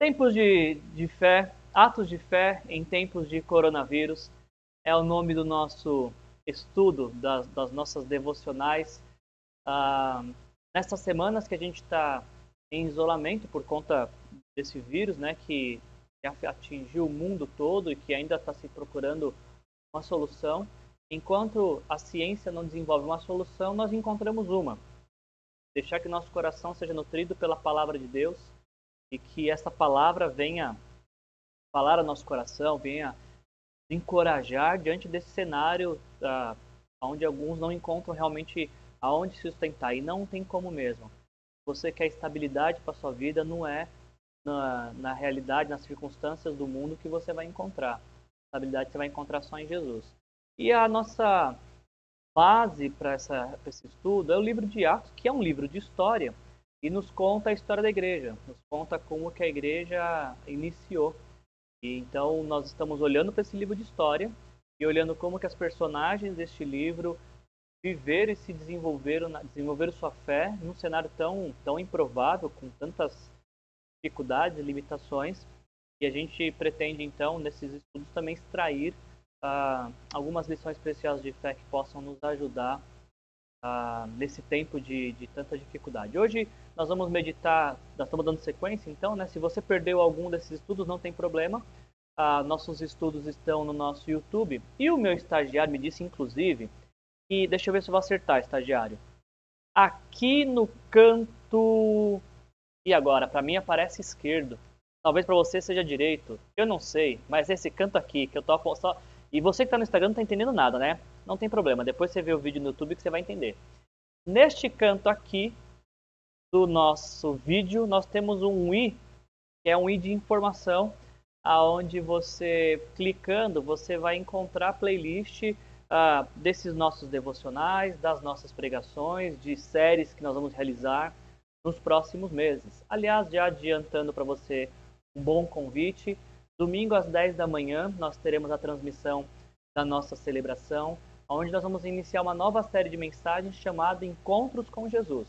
Tempos de, de fé, atos de fé em tempos de coronavírus é o nome do nosso estudo, das, das nossas devocionais. Ah, nessas semanas que a gente está em isolamento por conta desse vírus, né, que atingiu o mundo todo e que ainda está se procurando uma solução. Enquanto a ciência não desenvolve uma solução, nós encontramos uma. Deixar que nosso coração seja nutrido pela palavra de Deus e que essa palavra venha falar ao nosso coração, venha encorajar diante desse cenário uh, onde alguns não encontram realmente aonde se sustentar e não tem como mesmo. Você quer estabilidade para sua vida, não é na, na realidade, nas circunstâncias do mundo que você vai encontrar. Estabilidade você vai encontrar só em Jesus. E a nossa base para esse estudo é o livro de Atos, que é um livro de história e nos conta a história da igreja, nos conta como que a igreja iniciou. E então nós estamos olhando para esse livro de história e olhando como que as personagens deste livro viveram e se desenvolveram, desenvolveram sua fé num cenário tão tão improvável, com tantas dificuldades limitações. E a gente pretende então nesses estudos também extrair uh, algumas lições preciosas de fé que possam nos ajudar uh, nesse tempo de, de, tanta dificuldade. Hoje nós vamos meditar, nós estamos dando sequência, então, né? Se você perdeu algum desses estudos, não tem problema. Uh, nossos estudos estão no nosso YouTube. E o meu estagiário me disse, inclusive, que deixa eu ver se eu vou acertar, estagiário. Aqui no canto e agora, para mim aparece esquerdo. Talvez para você seja direito. Eu não sei, mas esse canto aqui que eu tô só e você que está no Instagram não está entendendo nada, né? Não tem problema. Depois você vê o vídeo no YouTube que você vai entender. Neste canto aqui do nosso vídeo, nós temos um i, que é um i de informação, aonde você clicando, você vai encontrar a playlist uh, desses nossos devocionais, das nossas pregações, de séries que nós vamos realizar nos próximos meses. Aliás, já adiantando para você um bom convite, Domingo às 10 da manhã, nós teremos a transmissão da nossa celebração, onde nós vamos iniciar uma nova série de mensagens chamada Encontros com Jesus.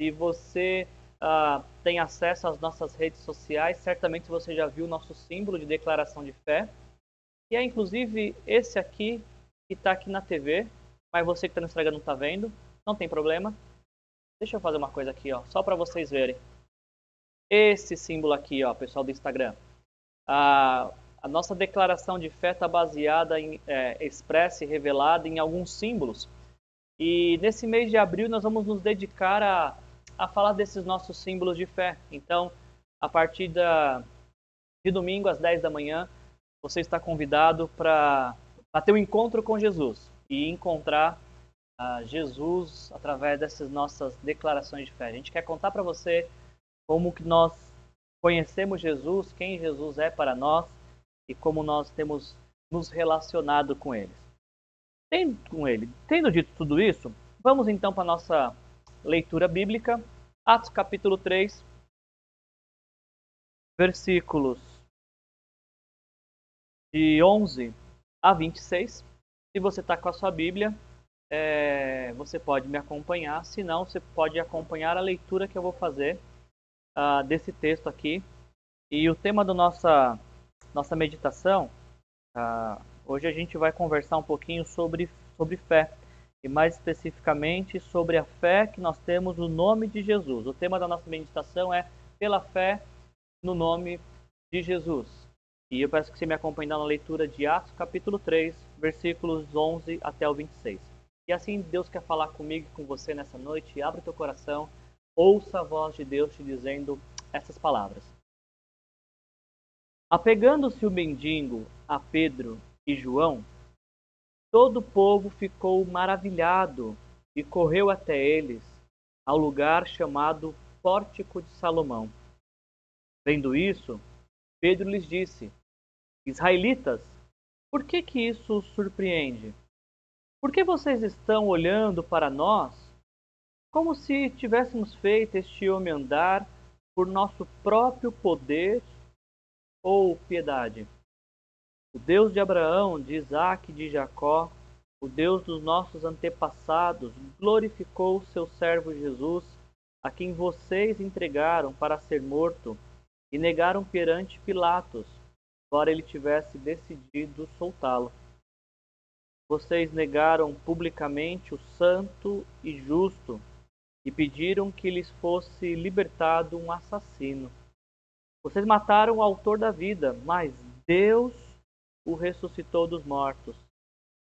Se você uh, tem acesso às nossas redes sociais, certamente você já viu o nosso símbolo de declaração de fé, que é inclusive esse aqui, que está aqui na TV, mas você que está no Instagram não está vendo, não tem problema. Deixa eu fazer uma coisa aqui, ó, só para vocês verem. Esse símbolo aqui, ó, pessoal do Instagram a, nossa declaração de fé está baseada em é, expressa e revelada em alguns símbolos. E nesse mês de abril nós vamos nos dedicar a, a falar desses nossos símbolos de fé. Então, a partir da, de domingo às 10 da manhã, você está convidado para ter um encontro com Jesus e encontrar uh, Jesus através dessas nossas declarações de fé. A gente quer contar para você como que nós conhecemos Jesus, quem Jesus é para nós e como nós temos nos relacionado com ele. Tendo, com ele. Tendo dito tudo isso, vamos então para nossa leitura bíblica, Atos capítulo 3, versículos de 11 a 26. Se você está com a sua Bíblia, é, você pode me acompanhar. Se não, você pode acompanhar a leitura que eu vou fazer uh, desse texto aqui. E o tema da nossa, nossa meditação, uh, hoje a gente vai conversar um pouquinho sobre, sobre fé. E mais especificamente sobre a fé que nós temos no nome de Jesus. O tema da nossa meditação é pela fé no nome de Jesus. E eu peço que você me acompanhe na leitura de Atos, capítulo 3, versículos 11 até o 26. E assim Deus quer falar comigo e com você nessa noite. Abre teu coração ouça a voz de Deus te dizendo essas palavras. Apegando-se o mendigo a Pedro e João, todo o povo ficou maravilhado e correu até eles, ao lugar chamado Pórtico de Salomão. Vendo isso, Pedro lhes disse: Israelitas, por que que isso os surpreende? Por que vocês estão olhando para nós como se tivéssemos feito este homem andar por nosso próprio poder ou piedade. O Deus de Abraão, de Isaac e de Jacó, o Deus dos nossos antepassados, glorificou seu servo Jesus, a quem vocês entregaram para ser morto e negaram perante Pilatos, embora ele tivesse decidido soltá-lo. Vocês negaram publicamente o santo e justo e pediram que lhes fosse libertado um assassino. Vocês mataram o autor da vida, mas Deus o ressuscitou dos mortos.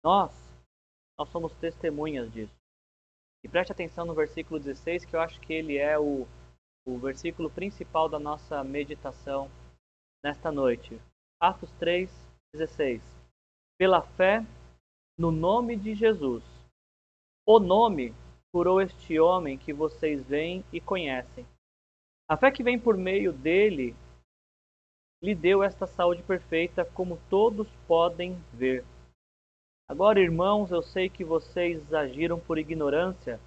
Nós, nós somos testemunhas disso. E preste atenção no versículo 16, que eu acho que ele é o, o versículo principal da nossa meditação nesta noite. Atos 3, 16. Pela fé no nome de Jesus. O nome curou este homem que vocês veem e conhecem. A fé que vem por meio dele lhe deu esta saúde perfeita, como todos podem ver. Agora, irmãos, eu sei que vocês agiram por ignorância,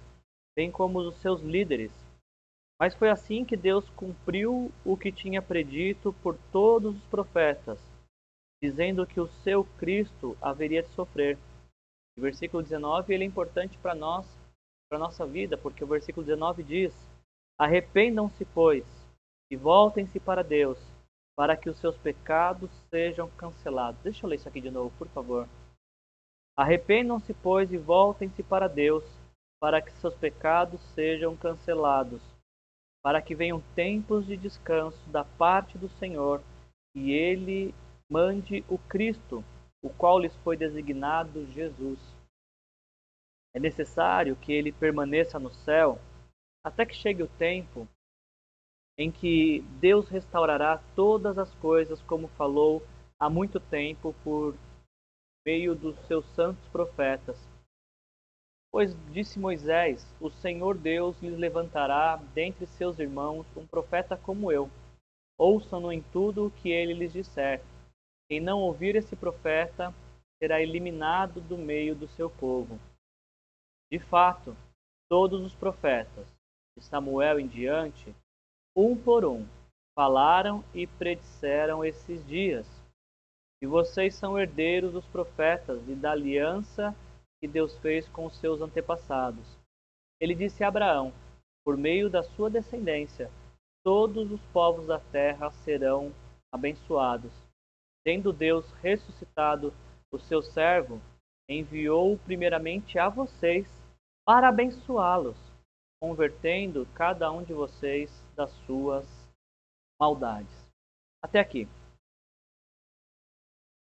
bem como os seus líderes. Mas foi assim que Deus cumpriu o que tinha predito por todos os profetas, dizendo que o seu Cristo haveria de sofrer. O versículo 19 ele é importante para nós, para nossa vida, porque o versículo 19 diz: Arrependam-se, pois, e voltem-se para Deus para que os seus pecados sejam cancelados. Deixa eu ler isso aqui de novo, por favor. Arrependam-se, pois, e voltem-se para Deus, para que seus pecados sejam cancelados, para que venham tempos de descanso da parte do Senhor, e ele mande o Cristo, o qual lhes foi designado Jesus. É necessário que ele permaneça no céu até que chegue o tempo em que Deus restaurará todas as coisas, como falou há muito tempo por meio dos seus santos profetas. Pois disse Moisés: O Senhor Deus lhes levantará dentre seus irmãos um profeta como eu. Ouçam-no em tudo o que ele lhes disser. Quem não ouvir esse profeta será eliminado do meio do seu povo. De fato, todos os profetas, de Samuel em diante, um por um, falaram e predisseram esses dias. E vocês são herdeiros dos profetas e da aliança que Deus fez com os seus antepassados. Ele disse a Abraão: Por meio da sua descendência, todos os povos da terra serão abençoados. Tendo Deus ressuscitado o seu servo, enviou primeiramente a vocês para abençoá-los, convertendo cada um de vocês das suas maldades. Até aqui.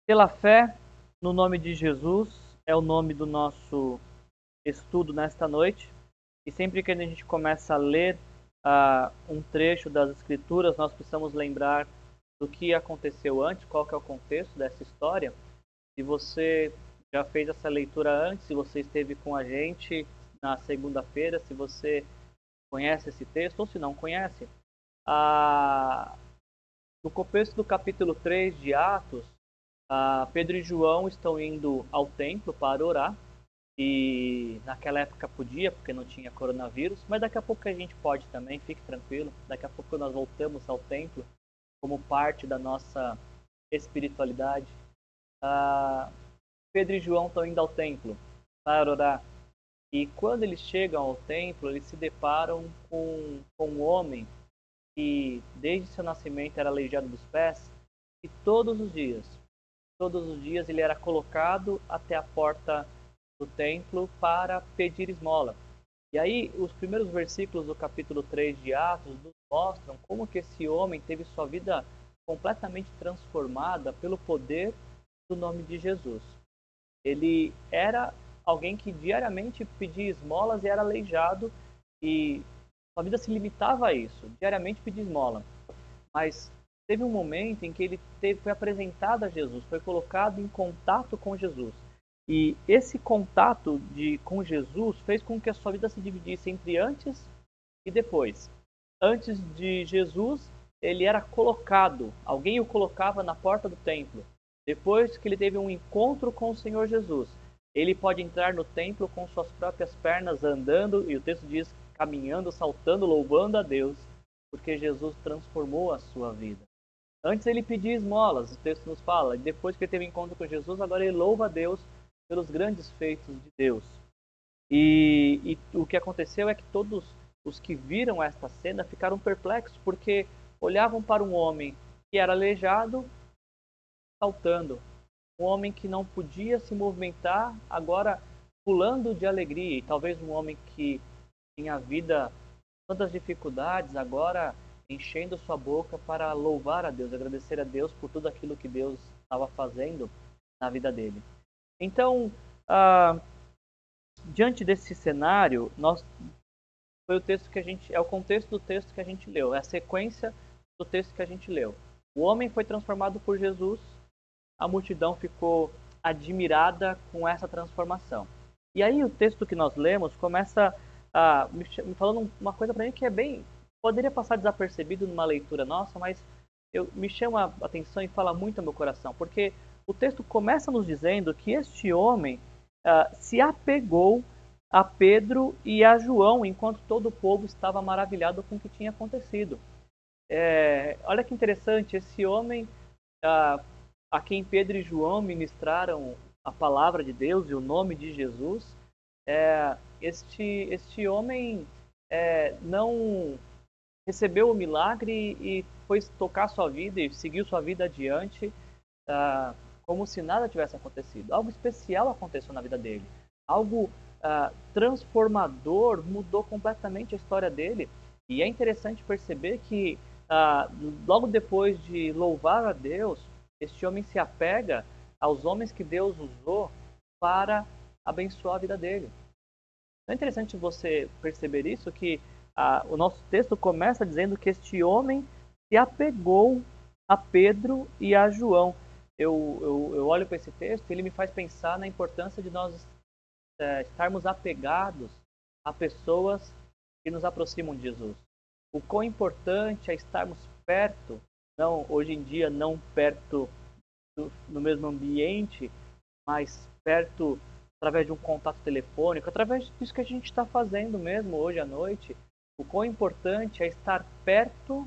Pela fé no nome de Jesus é o nome do nosso estudo nesta noite. E sempre que a gente começa a ler uh, um trecho das Escrituras, nós precisamos lembrar do que aconteceu antes, qual que é o contexto dessa história. Se você já fez essa leitura antes, se você esteve com a gente na segunda-feira, se você conhece esse texto, ou se não conhece, no começo do capítulo 3 de Atos, Pedro e João estão indo ao templo para orar, e naquela época podia, porque não tinha coronavírus, mas daqui a pouco a gente pode também, fique tranquilo, daqui a pouco nós voltamos ao templo como parte da nossa espiritualidade. Pedro e João estão indo ao templo para orar. E quando eles chegam ao templo, eles se deparam com, com um homem que, desde seu nascimento, era aleijado dos pés, e todos os dias, todos os dias, ele era colocado até a porta do templo para pedir esmola. E aí, os primeiros versículos do capítulo 3 de Atos nos mostram como que esse homem teve sua vida completamente transformada pelo poder do nome de Jesus. Ele era alguém que diariamente pedia esmolas e era aleijado e sua vida se limitava a isso, diariamente pedir esmola. Mas teve um momento em que ele teve, foi apresentado a Jesus, foi colocado em contato com Jesus. E esse contato de, com Jesus fez com que a sua vida se dividisse entre antes e depois. Antes de Jesus, ele era colocado, alguém o colocava na porta do templo. Depois que ele teve um encontro com o Senhor Jesus, ele pode entrar no templo com suas próprias pernas andando, e o texto diz caminhando, saltando, louvando a Deus, porque Jesus transformou a sua vida. Antes ele pedia esmolas, o texto nos fala, e depois que ele teve encontro com Jesus, agora ele louva a Deus pelos grandes feitos de Deus. E, e o que aconteceu é que todos os que viram esta cena ficaram perplexos, porque olhavam para um homem que era aleijado saltando, um homem que não podia se movimentar, agora pulando de alegria, e talvez um homem que tinha a vida tantas dificuldades, agora enchendo sua boca para louvar a Deus, agradecer a Deus por tudo aquilo que Deus estava fazendo na vida dele. Então, ah, diante desse cenário, nós foi o texto que a gente é o contexto do texto que a gente leu, é a sequência do texto que a gente leu. O homem foi transformado por Jesus, a multidão ficou admirada com essa transformação. E aí o texto que nós lemos começa a me falando uma coisa para mim que é bem poderia passar desapercebido numa leitura nossa, mas eu, me chama a atenção e fala muito ao meu coração, porque o texto começa nos dizendo que este homem uh, se apegou a Pedro e a João, enquanto todo o povo estava maravilhado com o que tinha acontecido. É, olha que interessante, esse homem uh, a quem Pedro e João ministraram a palavra de Deus e o nome de Jesus, é, este, este homem é, não recebeu o milagre e foi tocar sua vida e seguiu sua vida adiante ah, como se nada tivesse acontecido. Algo especial aconteceu na vida dele. Algo ah, transformador mudou completamente a história dele. E é interessante perceber que ah, logo depois de louvar a Deus, este homem se apega aos homens que Deus usou para abençoar a vida dele. É interessante você perceber isso, que ah, o nosso texto começa dizendo que este homem se apegou a Pedro e a João. Eu, eu, eu olho para esse texto e ele me faz pensar na importância de nós é, estarmos apegados a pessoas que nos aproximam de Jesus. O quão importante é estarmos perto, não hoje em dia não perto do, no mesmo ambiente, mas perto através de um contato telefônico, através disso que a gente está fazendo mesmo hoje à noite, o quão importante é estar perto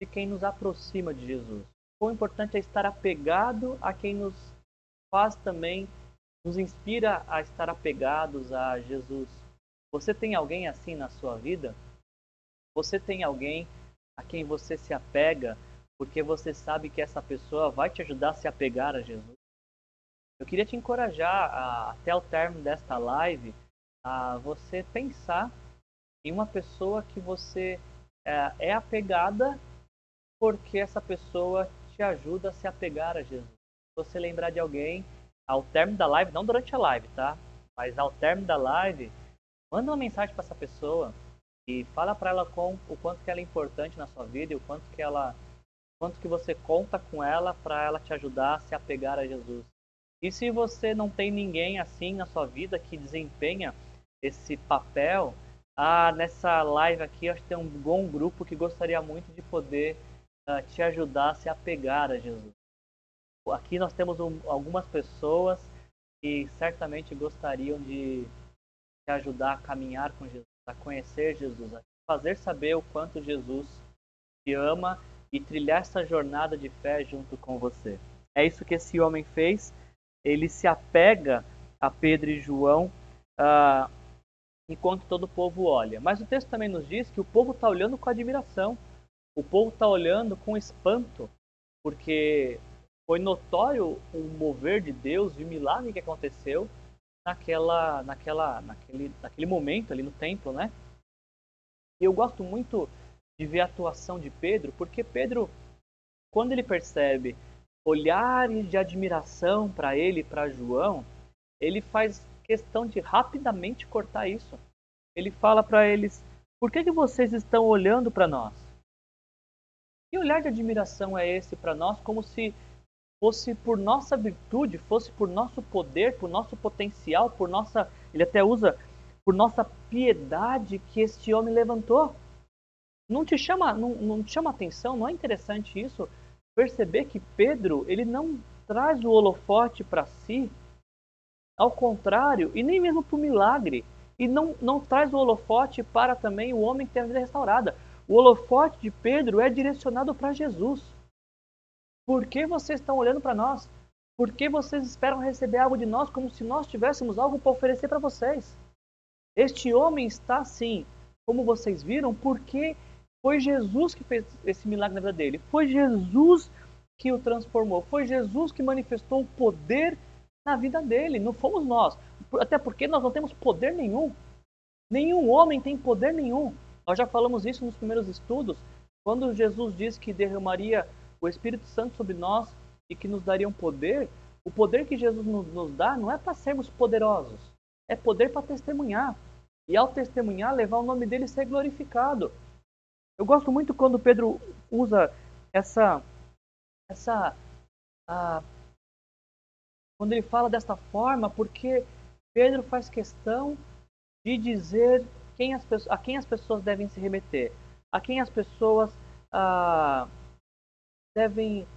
de quem nos aproxima de Jesus. O quão importante é estar apegado a quem nos faz também, nos inspira a estar apegados a Jesus. Você tem alguém assim na sua vida? Você tem alguém a quem você se apega porque você sabe que essa pessoa vai te ajudar a se apegar a Jesus? Eu queria te encorajar a, até o término desta live a você pensar em uma pessoa que você é, é apegada porque essa pessoa te ajuda a se apegar a Jesus. Você lembrar de alguém ao término da live, não durante a live, tá? Mas ao término da live, manda uma mensagem para essa pessoa e fala para ela com o quanto que ela é importante na sua vida e o quanto que ela quanto que você conta com ela para ela te ajudar a se apegar a Jesus. E se você não tem ninguém assim na sua vida que desempenha esse papel, ah, nessa live aqui, acho que tem um bom grupo que gostaria muito de poder uh, te ajudar a se apegar a Jesus. Aqui nós temos um, algumas pessoas que certamente gostariam de te ajudar a caminhar com Jesus, a conhecer Jesus, a fazer saber o quanto Jesus te ama e trilhar essa jornada de fé junto com você. É isso que esse homem fez. Ele se apega a Pedro e João. Uh, enquanto todo o povo olha. Mas o texto também nos diz que o povo está olhando com admiração. O povo está olhando com espanto, porque foi notório o mover de Deus e o milagre que aconteceu naquela, naquela, naquele, naquele momento ali no templo, né? Eu gosto muito de ver a atuação de Pedro, porque Pedro, quando ele percebe olhares de admiração para ele, para João, ele faz questão de rapidamente cortar isso. Ele fala para eles: Por que, que vocês estão olhando para nós? Que olhar de admiração é esse para nós? Como se fosse por nossa virtude, fosse por nosso poder, por nosso potencial, por nossa. Ele até usa por nossa piedade que este homem levantou. Não te chama, não, não te chama atenção? Não é interessante isso? Perceber que Pedro ele não traz o holofote para si, ao contrário, e nem mesmo para o milagre. E não, não traz o holofote para também o homem que tem a vida restaurada. O holofote de Pedro é direcionado para Jesus. Por que vocês estão olhando para nós? Por que vocês esperam receber algo de nós como se nós tivéssemos algo para oferecer para vocês? Este homem está assim, como vocês viram, porque Foi Jesus que fez esse milagre na vida dele. Foi Jesus que o transformou. Foi Jesus que manifestou o poder na vida dele. Não fomos nós. Até porque nós não temos poder nenhum. Nenhum homem tem poder nenhum. Nós já falamos isso nos primeiros estudos. Quando Jesus diz que derramaria o Espírito Santo sobre nós e que nos daria um poder, o poder que Jesus nos dá não é para sermos poderosos, é poder para testemunhar. E ao testemunhar, levar o nome dele ser glorificado. Eu gosto muito quando Pedro usa essa essa quando ele fala desta forma, porque Pedro faz questão de dizer quem as, a quem as pessoas devem se remeter, a quem as pessoas devem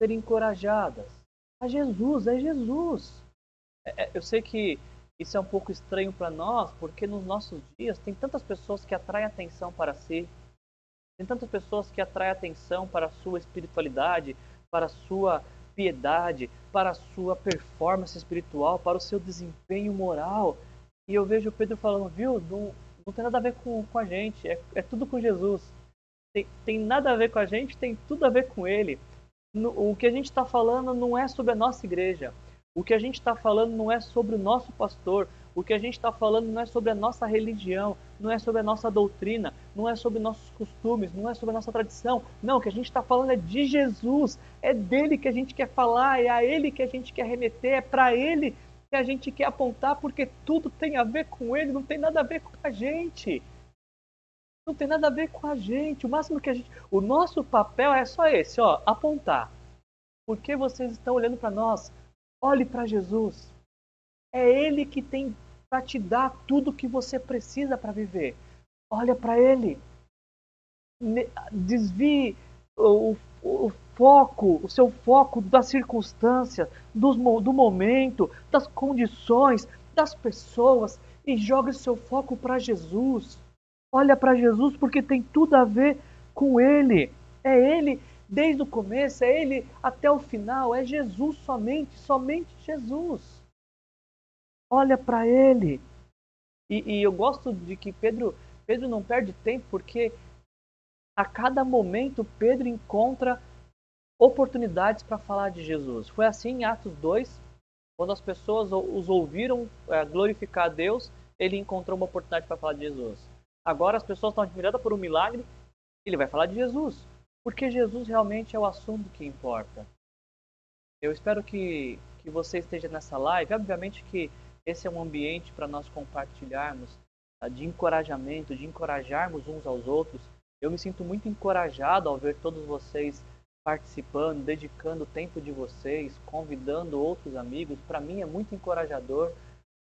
ser encorajadas. A Jesus, é Jesus. É, é eu sei que isso é um pouco estranho para nós, porque nos nossos dias tem tantas pessoas que atraem atenção para si, tem tantas pessoas que atraem atenção para a sua espiritualidade, para a sua piedade, para a sua performance espiritual, para o seu desempenho moral. E eu vejo o Pedro falando, viu, não, não tem nada a ver com, com a gente, é, é tudo com Jesus. Tem, tem nada a ver com a gente, tem tudo a ver com Ele. No, o que a gente está falando não é sobre a nossa igreja. O que a gente está falando não é sobre o nosso pastor. O que a gente está falando não é sobre a nossa religião, não é sobre a nossa doutrina, não é sobre nossos costumes, não é sobre a nossa tradição. Não, o que a gente está falando é de Jesus. É dele que a gente quer falar, é a ele que a gente quer remeter, é para ele que a gente quer apontar, porque tudo tem a ver com ele, não tem nada a ver com a gente. Não tem nada a ver com a gente. O máximo que a gente. O nosso papel é só esse, ó, apontar. Por que vocês estão olhando para nós? Olhe para Jesus. É Ele que tem para te dar tudo o que você precisa para viver. Olha para Ele. Desvie o, o, foco, o seu foco das circunstâncias, do, do momento, das condições, das pessoas e jogue seu foco para Jesus. Olha para Jesus porque tem tudo a ver com Ele. É Ele desde o começo, é Ele até o final, é Jesus somente, somente Jesus. Olha para Ele. E, e, eu gosto de que Pedro, Pedro não perde tempo porque a cada momento Pedro encontra oportunidades para falar de Jesus. Foi assim em Atos 2, quando as pessoas os ouviram é, glorificar a Deus, ele encontrou uma oportunidade para falar de Jesus. Agora as pessoas estão admiradas por um milagre, ele vai falar de Jesus. Porque Jesus realmente é o assunto que importa. Eu espero que, que você esteja nessa live. Obviamente que esse é um ambiente para nós compartilharmos tá? de encorajamento, de encorajarmos uns aos outros. Eu me sinto muito encorajado ao ver todos vocês participando, dedicando o tempo de vocês, convidando outros amigos. Para mim é muito encorajador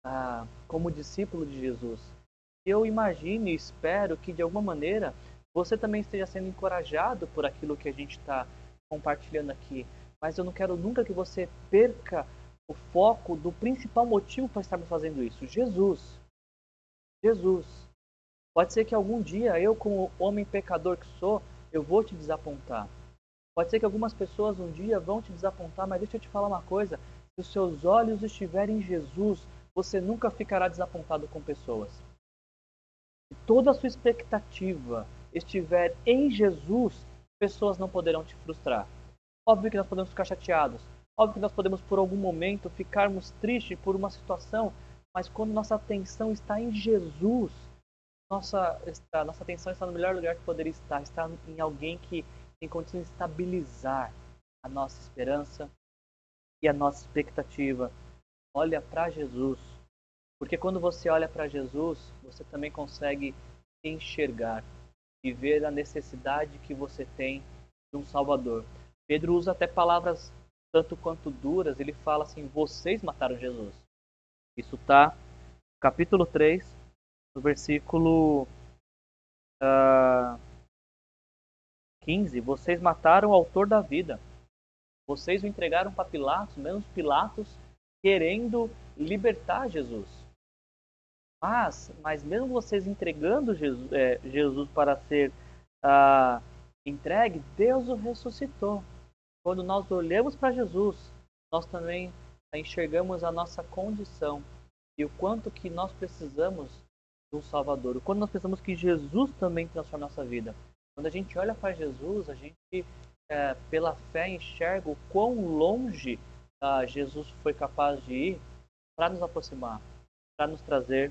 ah, como discípulo de Jesus eu imagino e espero que de alguma maneira você também esteja sendo encorajado por aquilo que a gente está compartilhando aqui. Mas eu não quero nunca que você perca o foco do principal motivo para estarmos fazendo isso: Jesus. Jesus. Pode ser que algum dia eu, como homem pecador que sou, eu vou te desapontar. Pode ser que algumas pessoas um dia vão te desapontar, mas deixa eu te falar uma coisa: se os seus olhos estiverem em Jesus, você nunca ficará desapontado com pessoas toda a sua expectativa estiver em Jesus, pessoas não poderão te frustrar. Óbvio que nós podemos ficar chateados. Óbvio que nós podemos, por algum momento, ficarmos tristes por uma situação. Mas quando nossa atenção está em Jesus, nossa, está, nossa atenção está no melhor lugar que poderia estar. Está em alguém que tem condições de estabilizar a nossa esperança e a nossa expectativa. Olha para Jesus porque quando você olha para Jesus, você também consegue enxergar e ver a necessidade que você tem de um Salvador. Pedro usa até palavras tanto quanto duras, ele fala assim: vocês mataram Jesus. Isso está capítulo 3, no versículo uh, ah, 15. Vocês mataram o autor da vida. Vocês o entregaram para Pilatos, mesmo Pilatos querendo libertar Jesus. Mas, mas mesmo vocês entregando Jesus, é, Jesus para ser ah, entregue, Deus o ressuscitou. Quando nós olhamos para Jesus, nós também enxergamos a nossa condição e o quanto que nós precisamos de um Salvador, o quanto nós precisamos que Jesus também transforme nossa vida. Quando a gente olha para Jesus, a gente, é, pela fé, enxerga o quão longe ah, Jesus foi capaz de ir para nos aproximar, para nos trazer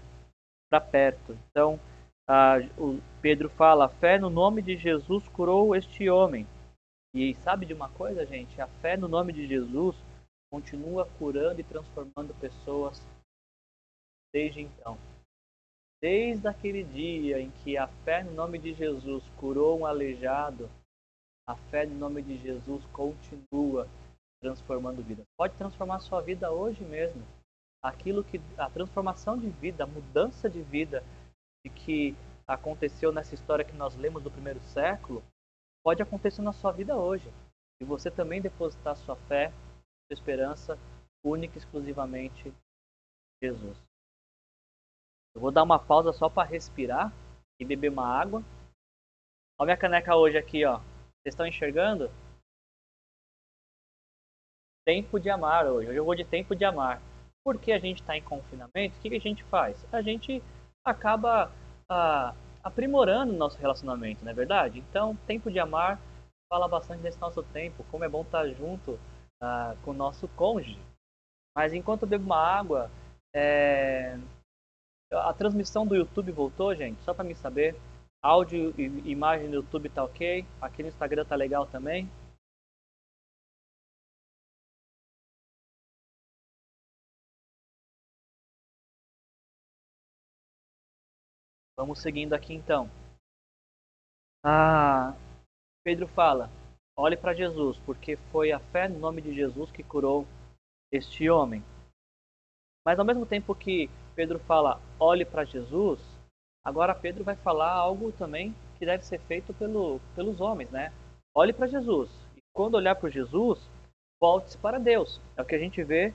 para perto. Então, ah, o Pedro fala: a fé no nome de Jesus curou este homem. E sabe de uma coisa, gente? A fé no nome de Jesus continua curando e transformando pessoas desde então. Desde aquele dia em que a fé no nome de Jesus curou um aleijado, a fé no nome de Jesus continua transformando vida. Pode transformar sua vida hoje mesmo. Aquilo que a transformação de vida, a mudança de vida de que aconteceu nessa história que nós lemos do primeiro século, pode acontecer na sua vida hoje. E você também depositar sua fé, sua esperança única e exclusivamente em Jesus. Eu vou dar uma pausa só para respirar e beber uma água. Olha minha caneca hoje aqui, ó. Vocês estão enxergando? Tempo de amar hoje. Hoje eu vou de tempo de amar. Porque a gente está em confinamento, o que, que, a gente faz? A gente acaba ah, aprimorando o nosso relacionamento, não é verdade? Então, tempo de amar fala bastante desse nosso tempo, como é bom estar junto ah, com o nosso cônjuge. Mas enquanto eu bebo uma água, é... a transmissão do YouTube voltou, gente, só para me saber. Áudio e imagem do YouTube tá ok, aqui no Instagram tá legal também. Vamos seguindo aqui então. Ah, Pedro fala: olhe para Jesus, porque foi a fé no nome de Jesus que curou este homem. Mas ao mesmo tempo que Pedro fala: olhe para Jesus, agora Pedro vai falar algo também que deve ser feito pelo, pelos homens, né? Olhe para Jesus. E quando olhar para Jesus, volte-se para Deus. É o que a gente vê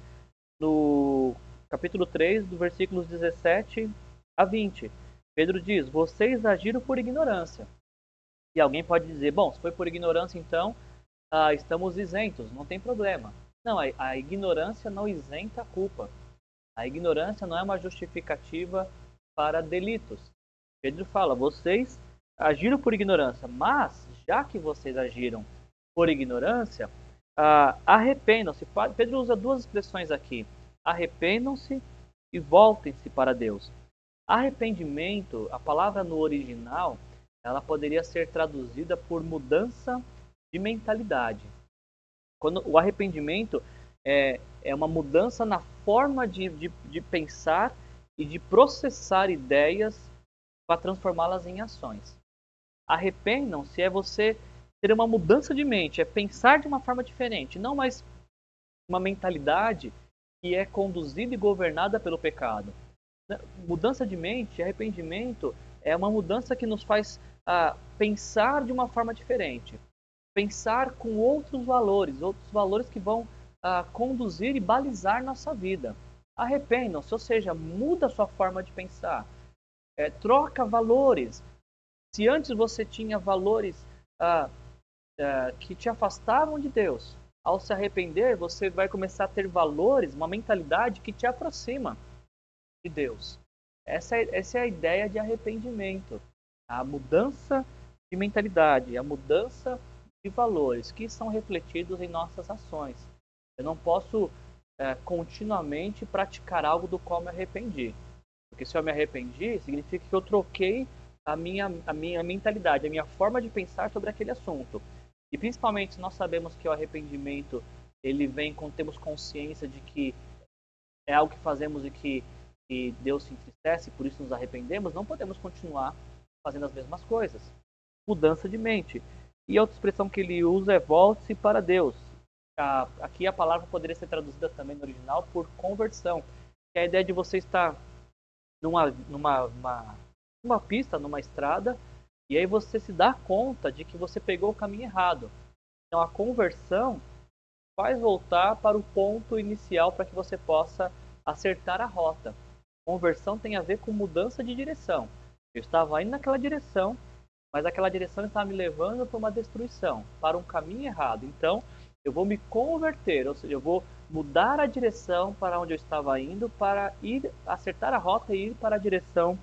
no capítulo 3, do versículos 17 a 20. Pedro diz: Vocês agiram por ignorância. E alguém pode dizer: Bom, se foi por ignorância, então ah, estamos isentos, não tem problema. Não, a, a ignorância não isenta a culpa. A ignorância não é uma justificativa para delitos. Pedro fala: Vocês agiram por ignorância, mas já que vocês agiram por ignorância, ah, arrependam-se. Pedro usa duas expressões aqui: arrependam-se e voltem-se para Deus. Arrependimento, a palavra no original, ela poderia ser traduzida por mudança de mentalidade. Quando o arrependimento é, é uma mudança na forma de, de, de pensar e de processar ideias para transformá-las em ações. Arrependam-se é você ter uma mudança de mente, é pensar de uma forma diferente, não mais uma mentalidade que é conduzida e governada pelo pecado. Né, mudança de mente, arrependimento, é uma mudança que nos faz ah, pensar de uma forma diferente. Pensar com outros valores, outros valores que vão ah, conduzir e balizar nossa vida. Arrependam-se, ou seja, muda a sua forma de pensar. É, troca valores. Se antes você tinha valores ah, ah, que te afastavam de Deus, ao se arrepender, você vai começar a ter valores, uma mentalidade que te aproxima de Deus. Essa é, essa é a ideia de arrependimento. A mudança de mentalidade, a mudança de valores que são refletidos em nossas ações. Eu não posso é, continuamente praticar algo do qual me arrependi. Porque se eu me arrependi, significa que eu troquei a minha, a minha mentalidade, a minha forma de pensar sobre aquele assunto. E principalmente nós sabemos que o arrependimento ele vem quando temos consciência de que é algo que fazemos e que que Deus se entristece, por isso nos arrependemos, não podemos continuar fazendo as mesmas coisas. Mudança de mente. E outra expressão que ele usa é volte-se para Deus. Aqui a palavra poderia ser traduzida também no original por conversão, que é a ideia de você estar numa, numa uma, uma pista, numa estrada, e aí você se dá conta de que você pegou o caminho errado. Então a conversão faz voltar para o ponto inicial para que você possa acertar a rota. Conversão tem a ver com mudança de direção. Eu estava indo naquela direção, mas aquela direção estava me levando para uma destruição, para um caminho errado. Então, eu vou me converter, ou seja, eu vou mudar a direção para onde eu estava indo para ir acertar a rota e ir para a direção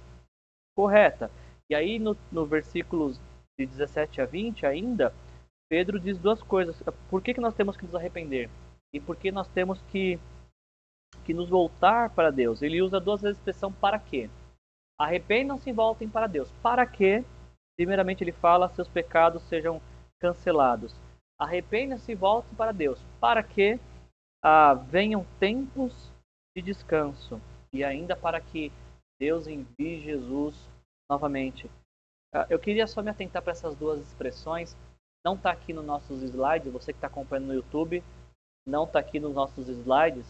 correta. E aí no, no versículos de 17 a 20 ainda, Pedro diz duas coisas. Por que, que nós temos que nos arrepender? E por que nós temos que, que nos voltar para Deus? Ele usa duas vezes a expressão para quê? Arrependam-se e voltem para Deus. Para que, primeiramente, ele fala, seus pecados sejam cancelados. Arrependam-se e voltem para Deus. Para que ah, venham tempos de descanso. E ainda para que Deus envie Jesus novamente. Ah, eu queria só me atentar para essas duas expressões. Não está aqui nos nossos slides, você que está acompanhando no YouTube, não está aqui nos nossos slides.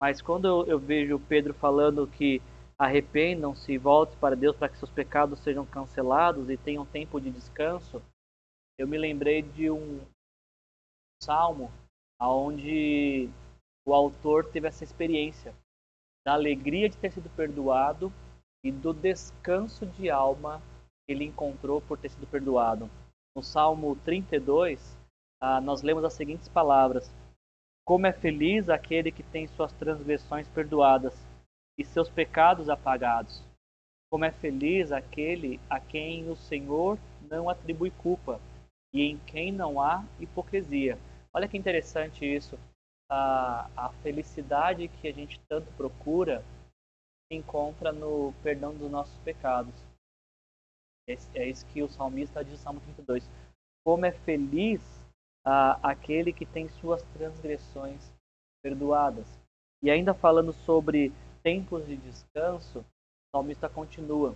Mas quando eu, eu vejo Pedro falando que arrependam-se e voltem para Deus para que seus pecados sejam cancelados e tenham tempo de descanso, eu me lembrei de um salmo onde o autor teve essa experiência da alegria de ter sido perdoado e do descanso de alma que ele encontrou por ter sido perdoado. No Salmo 32, ah, nós lemos as seguintes palavras: Como é feliz aquele que tem suas transgressões perdoadas e seus pecados apagados. Como é feliz aquele a quem o Senhor não atribui culpa e em quem não há hipocrisia. Olha que interessante isso. A, a felicidade que a gente tanto procura se encontra no perdão dos nossos pecados. É, é isso que o salmista diz no Salmo 32. Como é feliz aquele que tem suas transgressões perdoadas. E ainda falando sobre tempos de descanso, o salmista continua: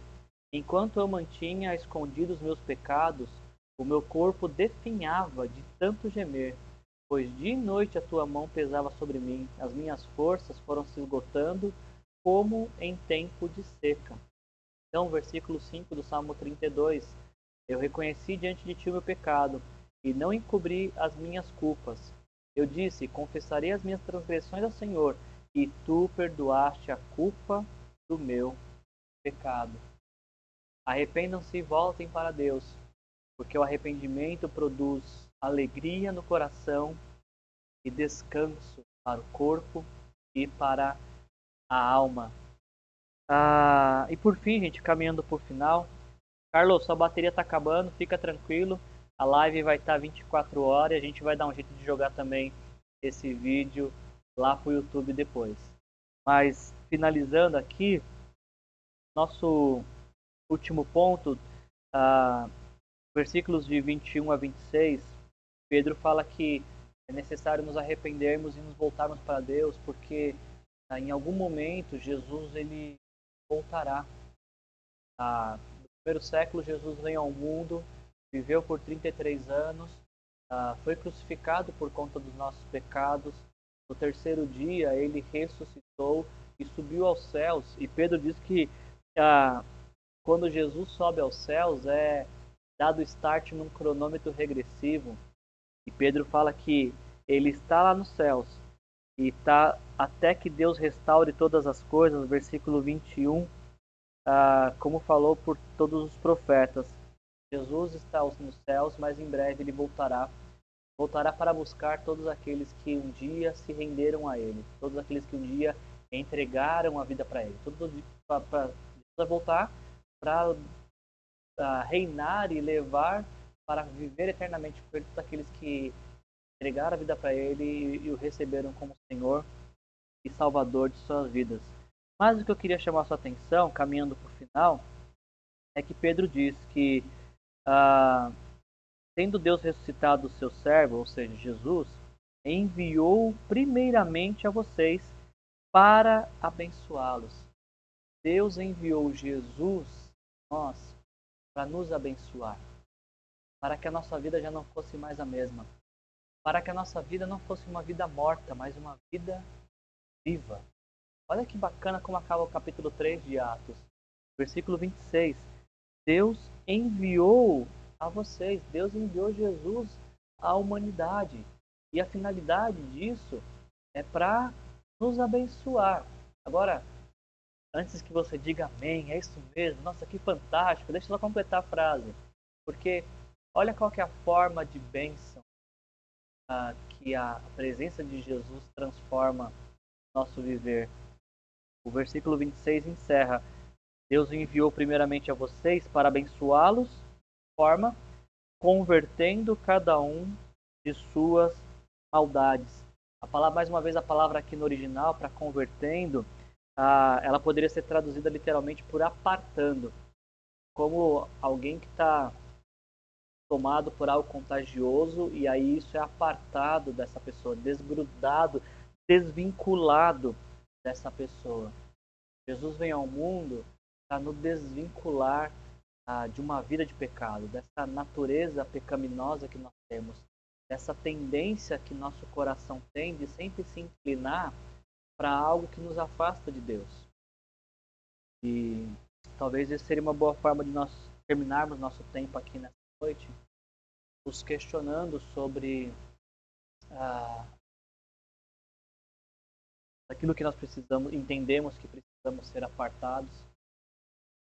Enquanto eu mantinha escondidos meus pecados, o meu corpo definhava de tanto gemer, pois dia e noite a tua mão pesava sobre mim, as minhas forças foram se esgotando como em tempo de seca. Então, versículo 5 do Salmo 32: Eu reconheci diante de ti o meu pecado e não encobri as minhas culpas. Eu disse: Confessarei as minhas transgressões ao Senhor e tu perdoaste a culpa do meu pecado. Arrependam-se e voltem para Deus, porque o arrependimento produz alegria no coração e descanso para o corpo e para a alma. Ah, e por fim, gente, caminhando o final, Carlos, sua bateria está acabando, fica tranquilo. A live vai estar tá 24 horas, a gente vai dar um jeito de jogar também esse vídeo lá para o YouTube depois. Mas finalizando aqui, nosso último ponto, uh, versículos de 21 a 26, Pedro fala que é necessário nos arrependermos e nos voltarmos para Deus, porque uh, em algum momento Jesus ele voltará. Uh, no primeiro século, Jesus veio ao mundo, viveu por 33 anos, uh, foi crucificado por conta dos nossos pecados, no terceiro dia, ele ressuscitou e subiu aos céus. E Pedro diz que ah, quando Jesus sobe aos céus, é dado start num cronômetro regressivo. E Pedro fala que ele está lá nos céus e está até que Deus restaure todas as coisas, versículo 21, ah, como falou por todos os profetas. Jesus está nos céus, mas em breve ele voltará voltará para buscar todos aqueles que um dia se renderam a ele, todos aqueles que um dia entregaram a vida para ele. Para voltar para reinar e levar para viver eternamente ele todos aqueles que entregaram a vida para ele e, o receberam como Senhor e Salvador de suas vidas. Mas o que eu queria chamar sua atenção, caminhando para o final, é que Pedro diz que ah, tendo Deus ressuscitado o seu servo, ou seja, Jesus, enviou primeiramente a vocês para abençoá-los. Deus enviou Jesus, nós, para nos abençoar, para que a nossa vida já não fosse mais a mesma, para que a nossa vida não fosse uma vida morta, mas uma vida viva. Olha que bacana como acaba o capítulo 3 de Atos, versículo 26. Deus enviou a vocês. Deus enviou Jesus à humanidade. E a finalidade disso é para nos abençoar. Agora, antes que você diga amém, é isso mesmo, nossa, que fantástico, deixa eu só completar a frase. Porque olha qual que é a forma de bênção ah, que a presença de Jesus transforma nosso viver. O versículo 26 encerra: Deus enviou primeiramente a vocês para abençoá-los forma convertendo cada um de suas maldades. A palavra, mais uma vez, a palavra aqui no original, para convertendo, ah, ela poderia ser traduzida literalmente por apartando, como alguém que está tomado por algo contagioso e aí isso é apartado dessa pessoa, desgrudado, desvinculado dessa pessoa. Jesus vem ao mundo para nos desvincular ah, de uma vida de pecado, dessa natureza pecaminosa que nós temos, dessa tendência que nosso coração tem de sempre se inclinar para algo que nos afasta de Deus. E talvez essa seria uma boa forma de nós terminarmos nosso tempo aqui nessa noite, nos questionando sobre ah, aquilo que nós precisamos, entendemos que precisamos ser apartados,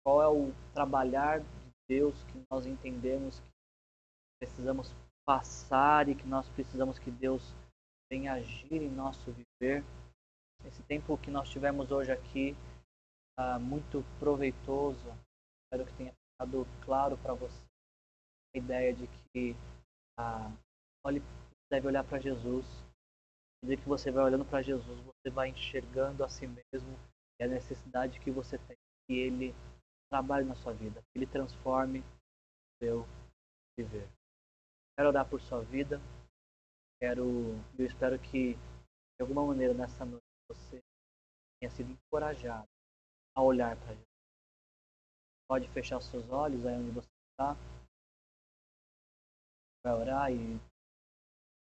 qual é o trabalhar de Deus que nós entendemos que precisamos passar e que nós precisamos que Deus venha agir em nosso viver. Esse tempo que nós tivemos hoje aqui, uh, muito proveitoso, espero que tenha ficado claro para você a ideia de que uh, olhe, deve olhar para Jesus. E que você vai olhando para Jesus, você vai enxergando a si mesmo e a necessidade que você tem que Ele trabalhe na sua vida, que Ele transforme o seu viver. Quero orar por sua vida. Quero, eu espero que de alguma maneira nessa noite você tenha sido encorajado a olhar para Jesus. Pode fechar seus olhos aí onde você está. Vai orar e,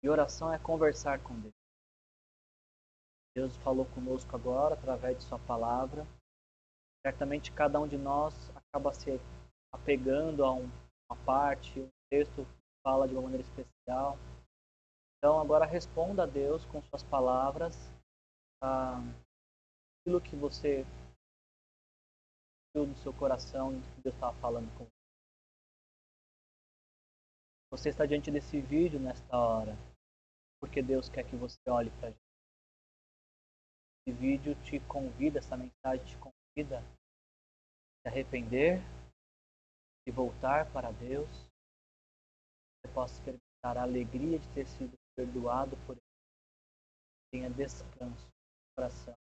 e oração é conversar com Deus. Deus falou conosco agora através de Sua palavra. Certamente cada um de nós acaba se apegando a um, uma parte, um texto que fala de uma maneira especial. Então agora responda a Deus com suas palavras ah, aquilo que você viu no seu coração que Deus estava falando com você. Você está diante desse vídeo nesta hora porque Deus quer que você olhe para gente. Esse vídeo te convida, essa mensagem te convida a se arrepender e voltar para Deus. Você possa experimentar a alegria de ter sido perdoado por Ele. Tenha descanso no coração,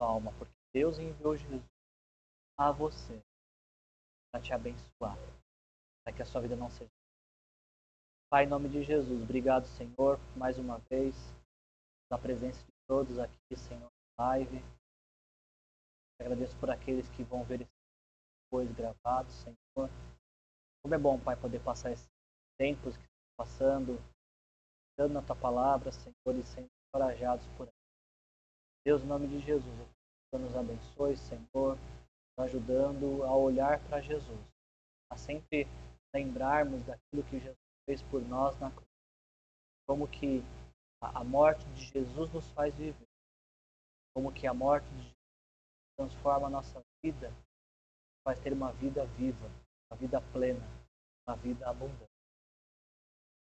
na alma, porque Deus enviou Jesus a você para te abençoar, para que a sua vida não seja. Pai, em nome de Jesus, obrigado, Senhor, mais uma vez, pela presença de todos aqui, Senhor, na live. Agradeço por aqueles que vão ver esse depois gravado, Senhor. Como é bom, Pai, poder passar esses tempos que estão passando, dando na Tua palavra, Senhor, e sendo encorajados por ela. Deus, em nome de Jesus, nos abençoe, Senhor, ajudando a olhar para Jesus, a sempre lembrarmos daquilo que Jesus fez por nós na cruz. Como que a morte de Jesus nos faz viver. Como que a morte de Jesus transforma a nossa vida, faz ter uma vida viva, uma vida plena, uma vida abundante.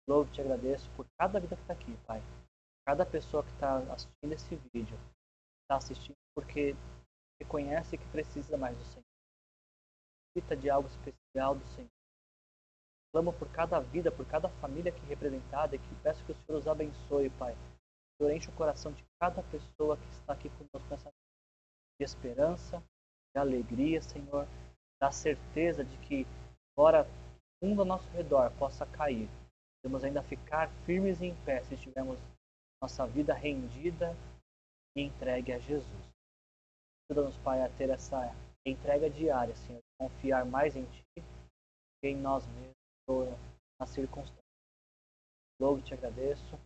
Louvo te agradeço por cada vida que está aqui, Pai. Cada pessoa que está assistindo esse vídeo, está assistindo porque reconhece que precisa mais do Senhor. Necessita de algo especial do Senhor. Clamo por cada vida, por cada família aqui representada e que peço que o Senhor os abençoe, Pai. O Senhor enche o coração de cada pessoa que está aqui conosco nessa de esperança, de alegria, Senhor, da certeza de que, embora tudo ao nosso redor possa cair, podemos ainda ficar firmes e em pé se tivermos nossa vida rendida e entregue a Jesus. Ajuda-nos, Pai, a ter essa entrega diária, Senhor, confiar mais em Ti que em nós mesmos, nas circunstâncias. Logo te agradeço,